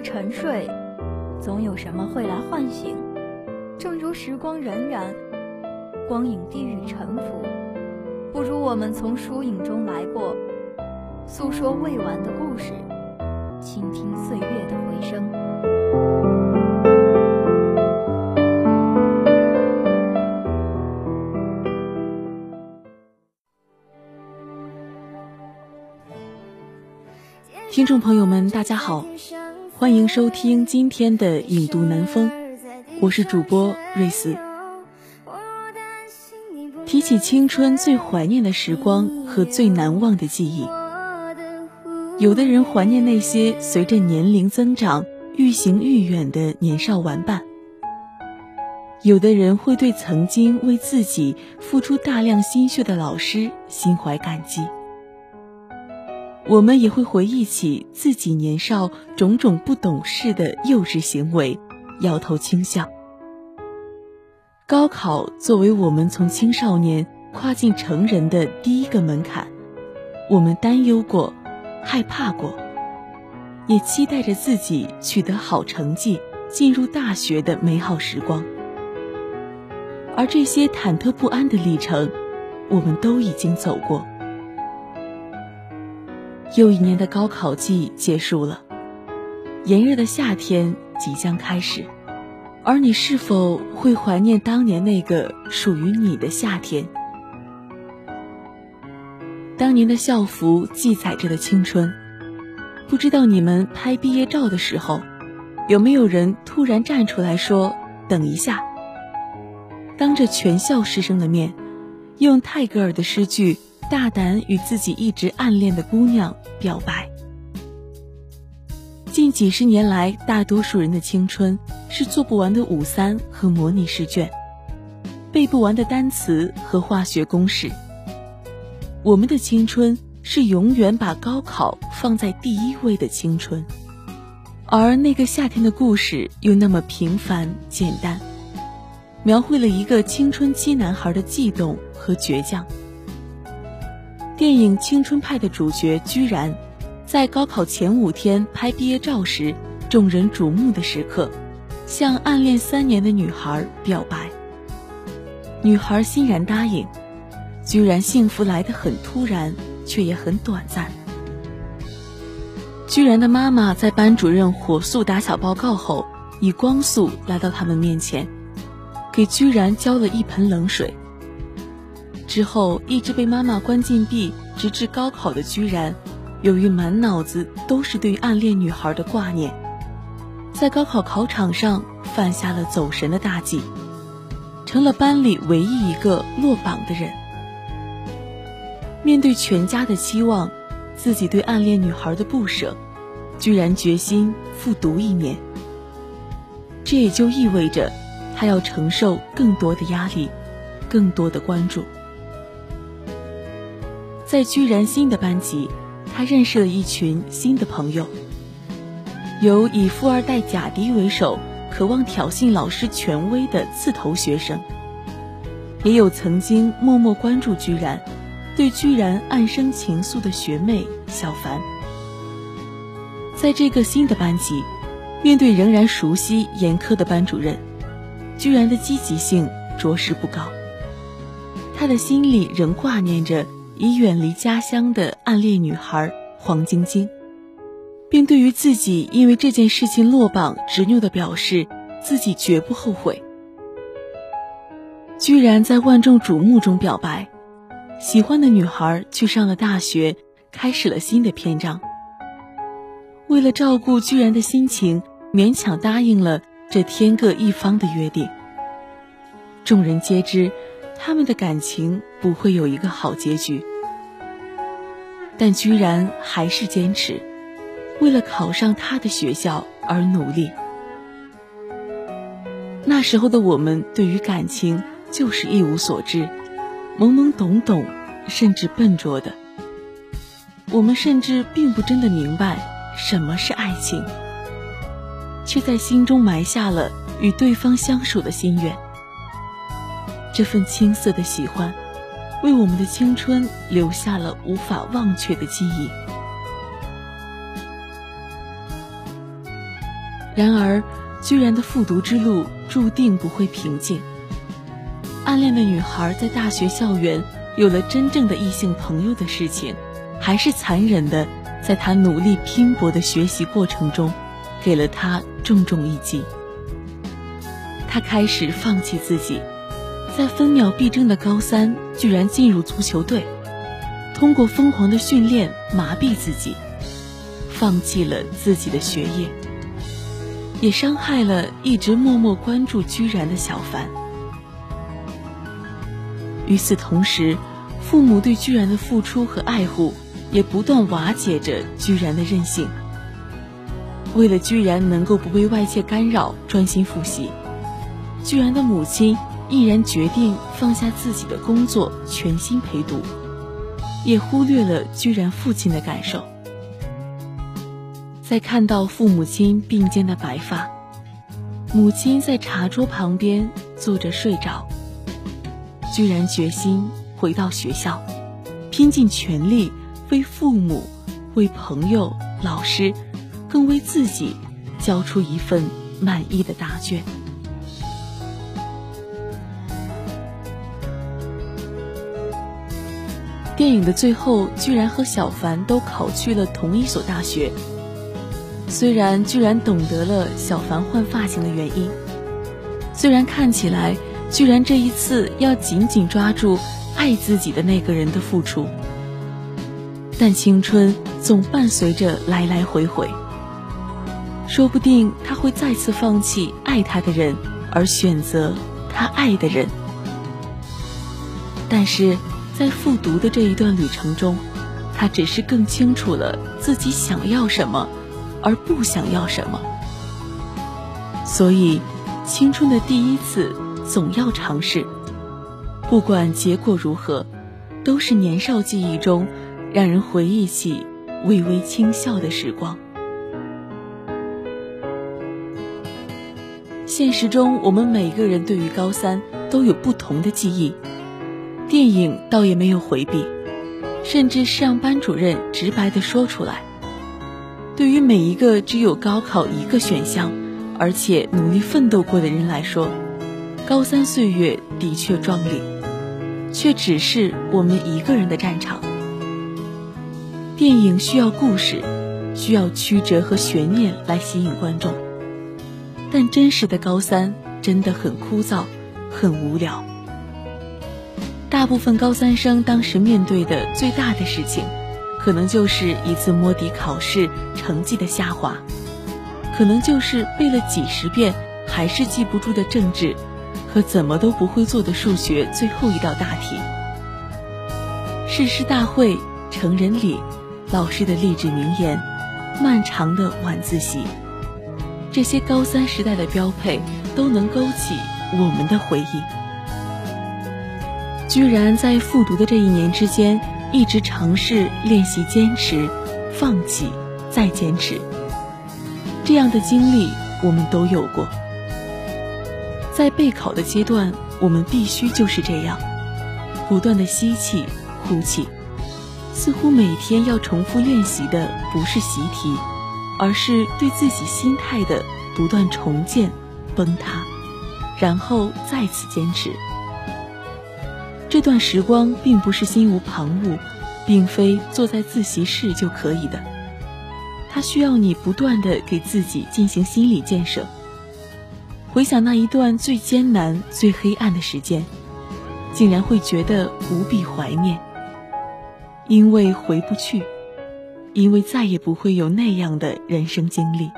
沉睡，总有什么会来唤醒。正如时光荏苒，光影低语沉浮，不如我们从疏影中来过，诉说未完的故事，倾听岁月的回声。听众朋友们，大家好，欢迎收听今天的《影读南风》，我是主播瑞思。提起青春最怀念的时光和最难忘的记忆，有的人怀念那些随着年龄增长愈行愈远的年少玩伴，有的人会对曾经为自己付出大量心血的老师心怀感激。我们也会回忆起自己年少种种不懂事的幼稚行为，摇头轻笑。高考作为我们从青少年跨进成人的第一个门槛，我们担忧过，害怕过，也期待着自己取得好成绩，进入大学的美好时光。而这些忐忑不安的历程，我们都已经走过。又一年的高考季结束了，炎热的夏天即将开始，而你是否会怀念当年那个属于你的夏天？当年的校服记载着的青春，不知道你们拍毕业照的时候，有没有人突然站出来说：“等一下！”当着全校师生的面，用泰戈尔的诗句。大胆与自己一直暗恋的姑娘表白。近几十年来，大多数人的青春是做不完的五三和模拟试卷，背不完的单词和化学公式。我们的青春是永远把高考放在第一位的青春，而那个夏天的故事又那么平凡简单，描绘了一个青春期男孩的悸动和倔强。电影《青春派》的主角居然，在高考前五天拍毕业照时，众人瞩目的时刻，向暗恋三年的女孩表白。女孩欣然答应，居然幸福来得很突然，却也很短暂。居然的妈妈在班主任火速打小报告后，以光速来到他们面前，给居然浇了一盆冷水。之后一直被妈妈关禁闭，直至高考的居然，由于满脑子都是对暗恋女孩的挂念，在高考考场上犯下了走神的大忌，成了班里唯一一个落榜的人。面对全家的期望，自己对暗恋女孩的不舍，居然决心复读一年。这也就意味着，他要承受更多的压力，更多的关注。在居然新的班级，他认识了一群新的朋友。有以富二代贾迪为首，渴望挑衅老师权威的刺头学生，也有曾经默默关注居然，对居然暗生情愫的学妹小凡。在这个新的班级，面对仍然熟悉严苛的班主任，居然的积极性着实不高。他的心里仍挂念着。已远离家乡的暗恋女孩黄晶晶，并对于自己因为这件事情落榜执拗的表示，自己绝不后悔。居然在万众瞩目中表白，喜欢的女孩去上了大学，开始了新的篇章。为了照顾居然的心情，勉强答应了这天各一方的约定。众人皆知，他们的感情不会有一个好结局。但居然还是坚持，为了考上他的学校而努力。那时候的我们对于感情就是一无所知，懵懵懂懂，甚至笨拙的。我们甚至并不真的明白什么是爱情，却在心中埋下了与对方相守的心愿。这份青涩的喜欢。为我们的青春留下了无法忘却的记忆。然而，居然的复读之路注定不会平静。暗恋的女孩在大学校园有了真正的异性朋友的事情，还是残忍的，在他努力拼搏的学习过程中，给了他重重一击。他开始放弃自己，在分秒必争的高三，居然进入足球队，通过疯狂的训练麻痹自己，放弃了自己的学业，也伤害了一直默默关注居然的小凡。与此同时，父母对居然的付出和爱护，也不断瓦解着居然的任性。为了居然能够不被外界干扰，专心复习，居然的母亲毅然决定放下自己的工作，全心陪读，也忽略了居然父亲的感受。在看到父母亲并肩的白发，母亲在茶桌旁边坐着睡着。居然决心回到学校，拼尽全力为父母、为朋友、老师，更为自己交出一份满意的答卷。电影的最后，居然和小凡都考去了同一所大学。虽然居然懂得了小凡换发型的原因，虽然看起来。居然这一次要紧紧抓住爱自己的那个人的付出，但青春总伴随着来来回回，说不定他会再次放弃爱他的人，而选择他爱的人。但是在复读的这一段旅程中，他只是更清楚了自己想要什么，而不想要什么。所以，青春的第一次。总要尝试，不管结果如何，都是年少记忆中让人回忆起微微轻笑的时光。现实中，我们每个人对于高三都有不同的记忆，电影倒也没有回避，甚至是让班主任直白的说出来：对于每一个只有高考一个选项，而且努力奋斗过的人来说。高三岁月的确壮丽，却只是我们一个人的战场。电影需要故事，需要曲折和悬念来吸引观众，但真实的高三真的很枯燥，很无聊。大部分高三生当时面对的最大的事情，可能就是一次摸底考试成绩的下滑，可能就是背了几十遍还是记不住的政治。和怎么都不会做的数学最后一道大题，誓师大会、成人礼、老师的励志名言、漫长的晚自习，这些高三时代的标配都能勾起我们的回忆。居然在复读的这一年之间，一直尝试练习坚持、放弃、再坚持，这样的经历我们都有过。在备考的阶段，我们必须就是这样，不断的吸气、呼气，似乎每天要重复练习的不是习题，而是对自己心态的不断重建、崩塌，然后再次坚持。这段时光并不是心无旁骛，并非坐在自习室就可以的，它需要你不断的给自己进行心理建设。回想那一段最艰难、最黑暗的时间，竟然会觉得无比怀念。因为回不去，因为再也不会有那样的人生经历。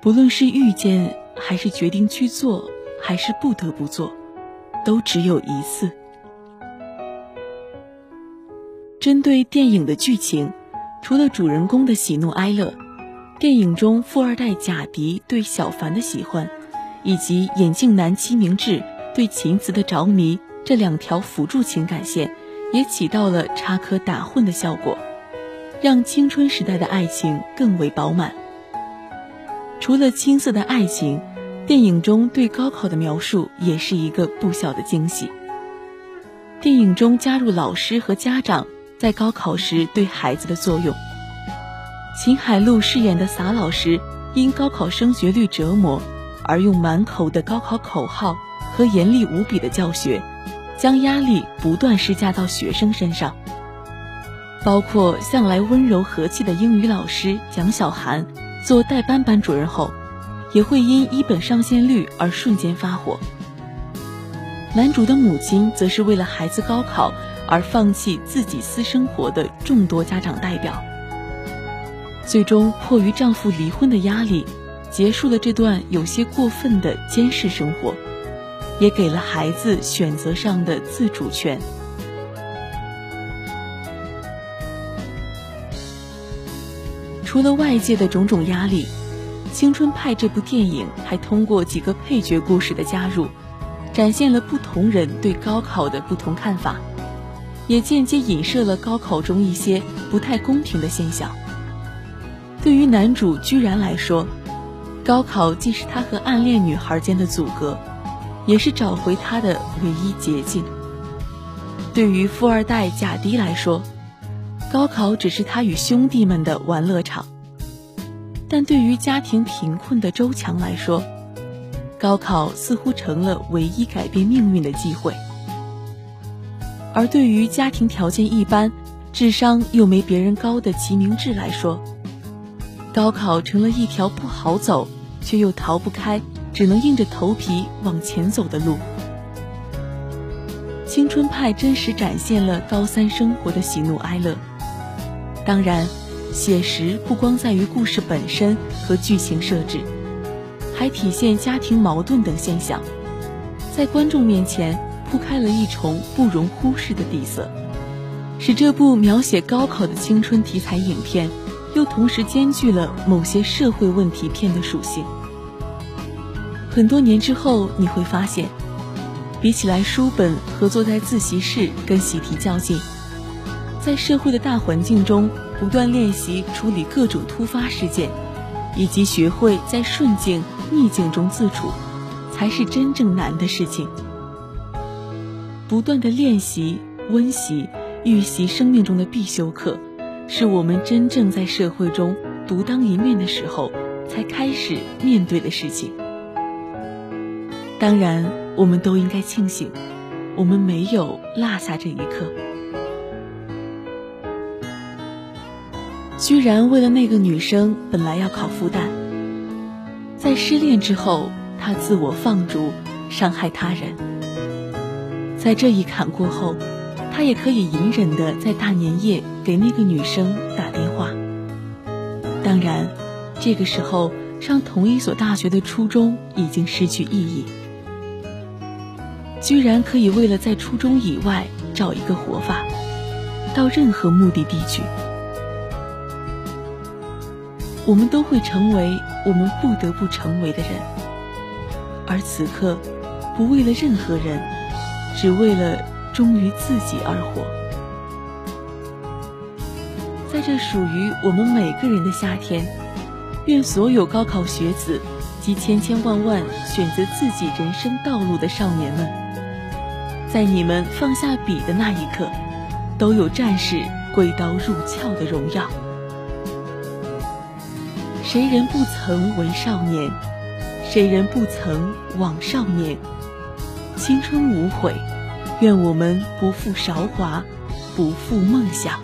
不论是遇见，还是决定去做，还是不得不做，都只有一次。针对电影的剧情，除了主人公的喜怒哀乐，电影中富二代贾迪对小凡的喜欢。以及眼镜男齐明志对秦辞的着迷，这两条辅助情感线也起到了插科打诨的效果，让青春时代的爱情更为饱满。除了青涩的爱情，电影中对高考的描述也是一个不小的惊喜。电影中加入老师和家长在高考时对孩子的作用，秦海璐饰演的撒老师。因高考升学率折磨而用满口的高考口号和严厉无比的教学，将压力不断施加到学生身上。包括向来温柔和气的英语老师蒋小涵做代班班主任后，也会因一本上线率而瞬间发火。男主的母亲则是为了孩子高考而放弃自己私生活的众多家长代表，最终迫于丈夫离婚的压力，结束了这段有些过分的监视生活，也给了孩子选择上的自主权。除了外界的种种压力，《青春派》这部电影还通过几个配角故事的加入，展现了不同人对高考的不同看法，也间接影射了高考中一些不太公平的现象。对于男主居然来说，高考既是他和暗恋女孩间的阻隔，也是找回他的唯一捷径。对于富二代贾迪来说，高考只是他与兄弟们的玩乐场，但对于家庭贫困的周强来说，高考似乎成了唯一改变命运的机会；而对于家庭条件一般、智商又没别人高的齐明志来说，高考成了一条不好走却又逃不开、只能硬着头皮往前走的路。青春派真实展现了高三生活的喜怒哀乐。当然，写实不光在于故事本身和剧情设置，还体现家庭矛盾等现象，在观众面前铺开了一重不容忽视的底色，使这部描写高考的青春题材影片，又同时兼具了某些社会问题片的属性。很多年之后，你会发现，比起来书本和坐在自习室跟习题较劲。在社会的大环境中，不断练习处理各种突发事件，以及学会在顺境逆境中自处，才是真正难的事情。不断的练习、温习、预习生命中的必修课，是我们真正在社会中独当一面的时候才开始面对的事情。当然，我们都应该庆幸，我们没有落下这一刻。居然为了那个女生，本来要考复旦，在失恋之后，他自我放逐，伤害他人。在这一坎过后，他也可以隐忍的在大年夜给那个女生打电话。当然，这个时候上同一所大学的初衷已经失去意义。居然可以为了在初中以外找一个活法，到任何目的地去。我们都会成为我们不得不成为的人，而此刻，不为了任何人，只为了忠于自己而活。在这属于我们每个人的夏天，愿所有高考学子及千千万万选择自己人生道路的少年们，在你们放下笔的那一刻，都有战士挥刀入鞘的荣耀。谁人不曾为少年？谁人不曾枉少年？青春无悔，愿我们不负韶华，不负梦想。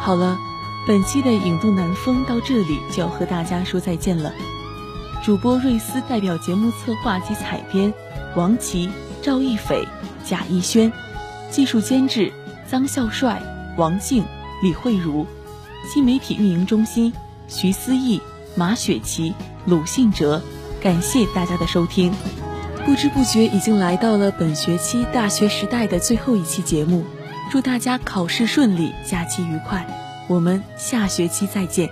好了，本期的影动南风到这里就要和大家说再见了。主播瑞思代表节目策划及采编，王琦、赵一斐、贾逸轩，技术监制张孝帅、王静、李慧茹。新媒体运营中心，徐思义、马雪琪、鲁信哲，感谢大家的收听。不知不觉已经来到了本学期大学时代的最后一期节目，祝大家考试顺利，假期愉快。我们下学期再见。